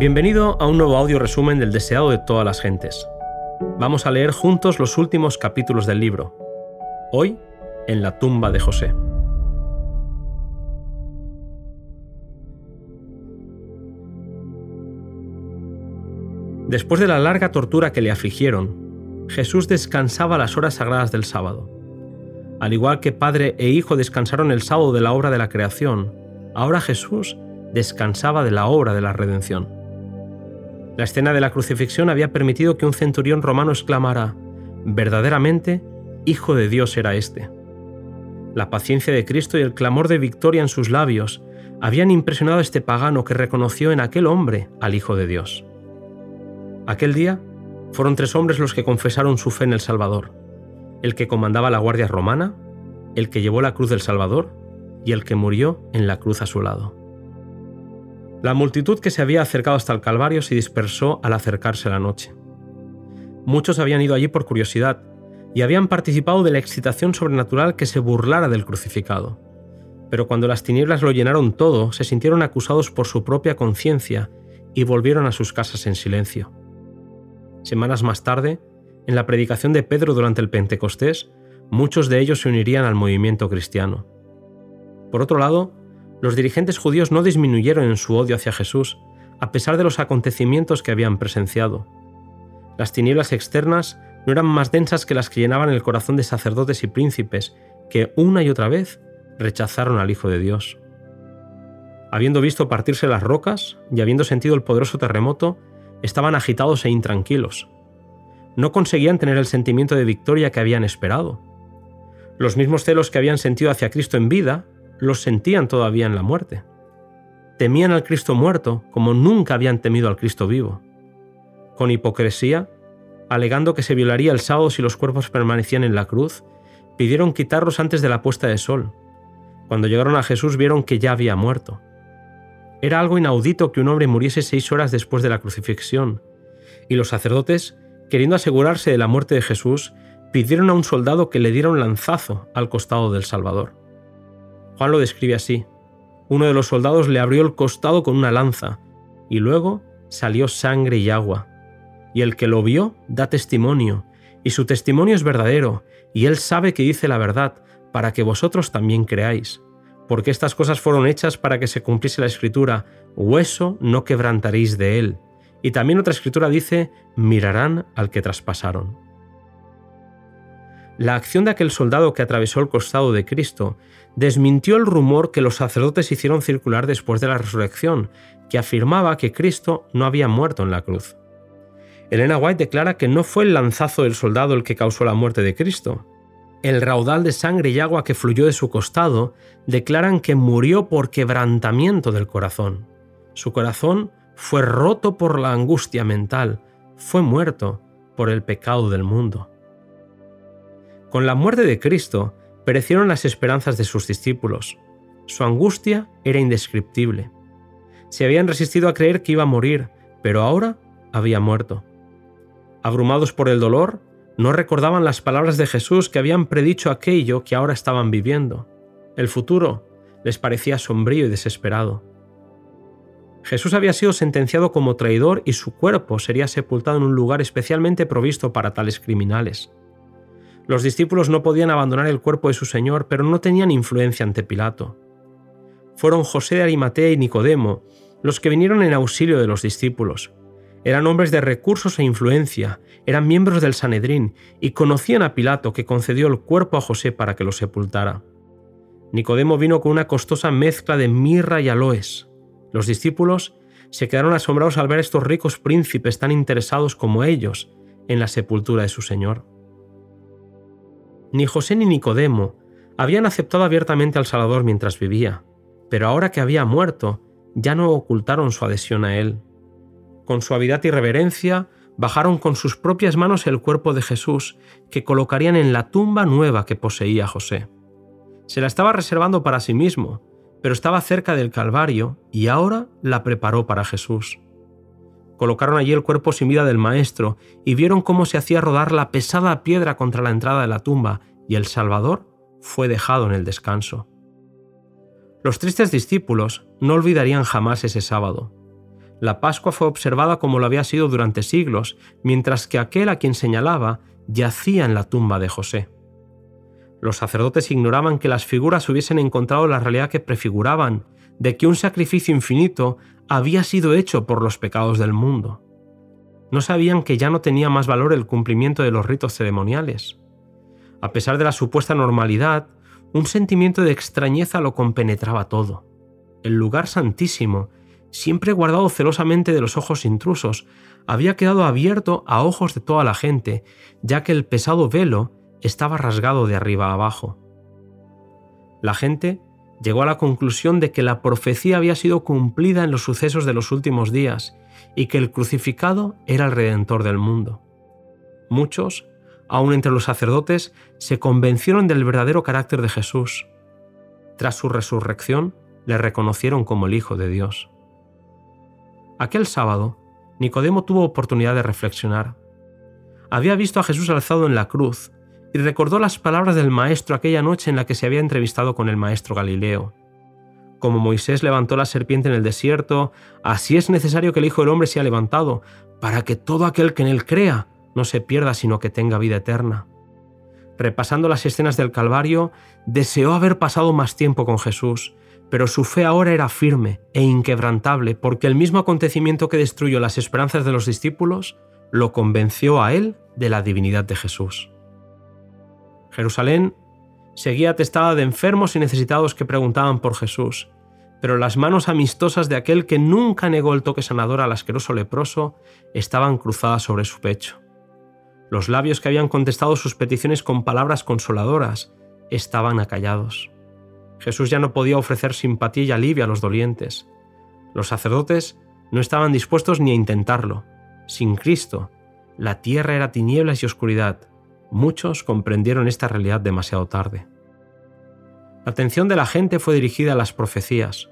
Bienvenido a un nuevo audio resumen del deseado de todas las gentes. Vamos a leer juntos los últimos capítulos del libro. Hoy, en la tumba de José. Después de la larga tortura que le afligieron, Jesús descansaba las horas sagradas del sábado. Al igual que Padre e Hijo descansaron el sábado de la obra de la creación, ahora Jesús descansaba de la obra de la redención. La escena de la crucifixión había permitido que un centurión romano exclamara, verdaderamente, Hijo de Dios era este. La paciencia de Cristo y el clamor de victoria en sus labios habían impresionado a este pagano que reconoció en aquel hombre al Hijo de Dios. Aquel día fueron tres hombres los que confesaron su fe en el Salvador, el que comandaba la Guardia Romana, el que llevó la cruz del Salvador y el que murió en la cruz a su lado. La multitud que se había acercado hasta el Calvario se dispersó al acercarse la noche. Muchos habían ido allí por curiosidad y habían participado de la excitación sobrenatural que se burlara del crucificado. Pero cuando las tinieblas lo llenaron todo, se sintieron acusados por su propia conciencia y volvieron a sus casas en silencio. Semanas más tarde, en la predicación de Pedro durante el Pentecostés, muchos de ellos se unirían al movimiento cristiano. Por otro lado, los dirigentes judíos no disminuyeron en su odio hacia Jesús, a pesar de los acontecimientos que habían presenciado. Las tinieblas externas no eran más densas que las que llenaban el corazón de sacerdotes y príncipes, que una y otra vez rechazaron al Hijo de Dios. Habiendo visto partirse las rocas y habiendo sentido el poderoso terremoto, estaban agitados e intranquilos. No conseguían tener el sentimiento de victoria que habían esperado. Los mismos celos que habían sentido hacia Cristo en vida, los sentían todavía en la muerte. Temían al Cristo muerto como nunca habían temido al Cristo vivo. Con hipocresía, alegando que se violaría el sábado si los cuerpos permanecían en la cruz, pidieron quitarlos antes de la puesta de sol. Cuando llegaron a Jesús vieron que ya había muerto. Era algo inaudito que un hombre muriese seis horas después de la crucifixión, y los sacerdotes, queriendo asegurarse de la muerte de Jesús, pidieron a un soldado que le diera un lanzazo al costado del Salvador. Juan lo describe así. Uno de los soldados le abrió el costado con una lanza, y luego salió sangre y agua. Y el que lo vio da testimonio, y su testimonio es verdadero, y él sabe que dice la verdad, para que vosotros también creáis porque estas cosas fueron hechas para que se cumpliese la escritura, hueso no quebrantaréis de él. Y también otra escritura dice, mirarán al que traspasaron. La acción de aquel soldado que atravesó el costado de Cristo desmintió el rumor que los sacerdotes hicieron circular después de la resurrección, que afirmaba que Cristo no había muerto en la cruz. Elena White declara que no fue el lanzazo del soldado el que causó la muerte de Cristo, el raudal de sangre y agua que fluyó de su costado declaran que murió por quebrantamiento del corazón. Su corazón fue roto por la angustia mental, fue muerto por el pecado del mundo. Con la muerte de Cristo perecieron las esperanzas de sus discípulos. Su angustia era indescriptible. Se habían resistido a creer que iba a morir, pero ahora había muerto. Abrumados por el dolor, no recordaban las palabras de Jesús que habían predicho aquello que ahora estaban viviendo. El futuro les parecía sombrío y desesperado. Jesús había sido sentenciado como traidor y su cuerpo sería sepultado en un lugar especialmente provisto para tales criminales. Los discípulos no podían abandonar el cuerpo de su Señor, pero no tenían influencia ante Pilato. Fueron José de Arimatea y Nicodemo los que vinieron en auxilio de los discípulos, eran hombres de recursos e influencia, eran miembros del Sanedrín y conocían a Pilato que concedió el cuerpo a José para que lo sepultara. Nicodemo vino con una costosa mezcla de mirra y aloes. Los discípulos se quedaron asombrados al ver a estos ricos príncipes tan interesados como ellos en la sepultura de su Señor. Ni José ni Nicodemo habían aceptado abiertamente al Salvador mientras vivía, pero ahora que había muerto, ya no ocultaron su adhesión a él con suavidad y reverencia, bajaron con sus propias manos el cuerpo de Jesús, que colocarían en la tumba nueva que poseía José. Se la estaba reservando para sí mismo, pero estaba cerca del Calvario y ahora la preparó para Jesús. Colocaron allí el cuerpo sin vida del Maestro y vieron cómo se hacía rodar la pesada piedra contra la entrada de la tumba y el Salvador fue dejado en el descanso. Los tristes discípulos no olvidarían jamás ese sábado. La Pascua fue observada como lo había sido durante siglos, mientras que aquel a quien señalaba yacía en la tumba de José. Los sacerdotes ignoraban que las figuras hubiesen encontrado la realidad que prefiguraban, de que un sacrificio infinito había sido hecho por los pecados del mundo. No sabían que ya no tenía más valor el cumplimiento de los ritos ceremoniales. A pesar de la supuesta normalidad, un sentimiento de extrañeza lo compenetraba todo. El lugar santísimo, siempre guardado celosamente de los ojos intrusos, había quedado abierto a ojos de toda la gente, ya que el pesado velo estaba rasgado de arriba a abajo. La gente llegó a la conclusión de que la profecía había sido cumplida en los sucesos de los últimos días y que el crucificado era el redentor del mundo. Muchos, aun entre los sacerdotes, se convencieron del verdadero carácter de Jesús. Tras su resurrección, le reconocieron como el Hijo de Dios. Aquel sábado, Nicodemo tuvo oportunidad de reflexionar. Había visto a Jesús alzado en la cruz y recordó las palabras del Maestro aquella noche en la que se había entrevistado con el Maestro Galileo. Como Moisés levantó la serpiente en el desierto, así es necesario que el Hijo del Hombre sea levantado, para que todo aquel que en él crea no se pierda, sino que tenga vida eterna. Repasando las escenas del Calvario, deseó haber pasado más tiempo con Jesús, pero su fe ahora era firme e inquebrantable porque el mismo acontecimiento que destruyó las esperanzas de los discípulos lo convenció a él de la divinidad de Jesús. Jerusalén seguía atestada de enfermos y necesitados que preguntaban por Jesús, pero las manos amistosas de aquel que nunca negó el toque sanador al asqueroso leproso estaban cruzadas sobre su pecho. Los labios que habían contestado sus peticiones con palabras consoladoras estaban acallados. Jesús ya no podía ofrecer simpatía y alivio a los dolientes. Los sacerdotes no estaban dispuestos ni a intentarlo. Sin Cristo, la tierra era tinieblas y oscuridad, Muchos comprendieron esta realidad demasiado tarde. La atención de la gente fue dirigida a las profecías.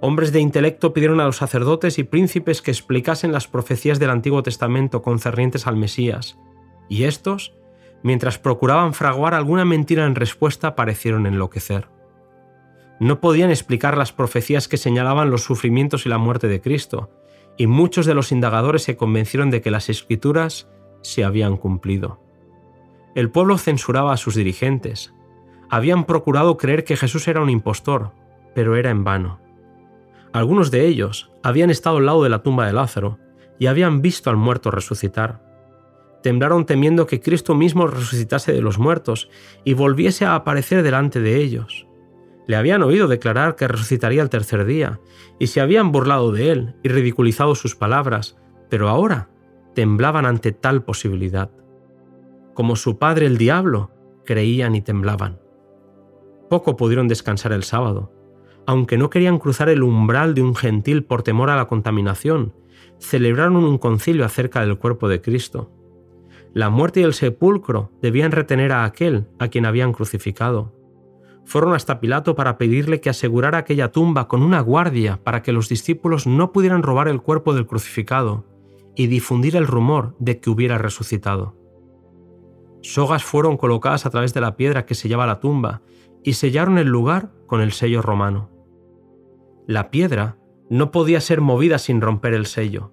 Hombres de intelecto pidieron a los sacerdotes y príncipes que explicasen las profecías del Antiguo Testamento concernientes al Mesías, y estos, mientras procuraban fraguar alguna mentira en respuesta, parecieron enloquecer. No podían explicar las profecías que señalaban los sufrimientos y la muerte de Cristo, y muchos de los indagadores se convencieron de que las escrituras se habían cumplido. El pueblo censuraba a sus dirigentes. Habían procurado creer que Jesús era un impostor, pero era en vano. Algunos de ellos habían estado al lado de la tumba de Lázaro y habían visto al muerto resucitar. Temblaron temiendo que Cristo mismo resucitase de los muertos y volviese a aparecer delante de ellos. Le habían oído declarar que resucitaría el tercer día, y se habían burlado de él y ridiculizado sus palabras, pero ahora temblaban ante tal posibilidad como su padre el diablo, creían y temblaban. Poco pudieron descansar el sábado. Aunque no querían cruzar el umbral de un gentil por temor a la contaminación, celebraron un concilio acerca del cuerpo de Cristo. La muerte y el sepulcro debían retener a aquel a quien habían crucificado. Fueron hasta Pilato para pedirle que asegurara aquella tumba con una guardia para que los discípulos no pudieran robar el cuerpo del crucificado y difundir el rumor de que hubiera resucitado. Sogas fueron colocadas a través de la piedra que sellaba la tumba y sellaron el lugar con el sello romano. La piedra no podía ser movida sin romper el sello.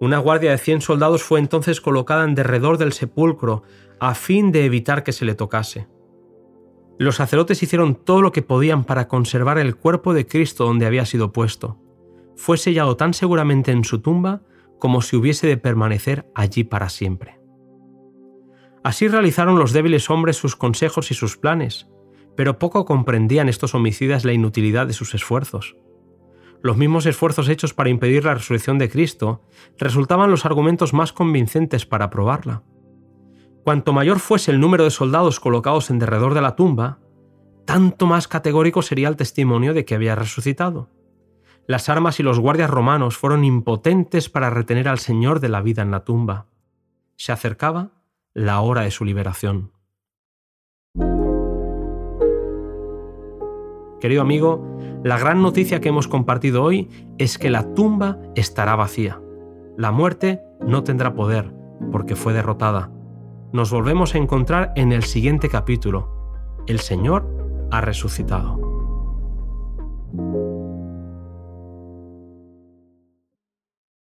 Una guardia de 100 soldados fue entonces colocada en derredor del sepulcro a fin de evitar que se le tocase. Los sacerdotes hicieron todo lo que podían para conservar el cuerpo de Cristo donde había sido puesto. Fue sellado tan seguramente en su tumba como si hubiese de permanecer allí para siempre. Así realizaron los débiles hombres sus consejos y sus planes, pero poco comprendían estos homicidas la inutilidad de sus esfuerzos. Los mismos esfuerzos hechos para impedir la resurrección de Cristo resultaban los argumentos más convincentes para probarla. Cuanto mayor fuese el número de soldados colocados en derredor de la tumba, tanto más categórico sería el testimonio de que había resucitado. Las armas y los guardias romanos fueron impotentes para retener al Señor de la vida en la tumba. Se acercaba la hora de su liberación. Querido amigo, la gran noticia que hemos compartido hoy es que la tumba estará vacía. La muerte no tendrá poder porque fue derrotada. Nos volvemos a encontrar en el siguiente capítulo. El Señor ha resucitado.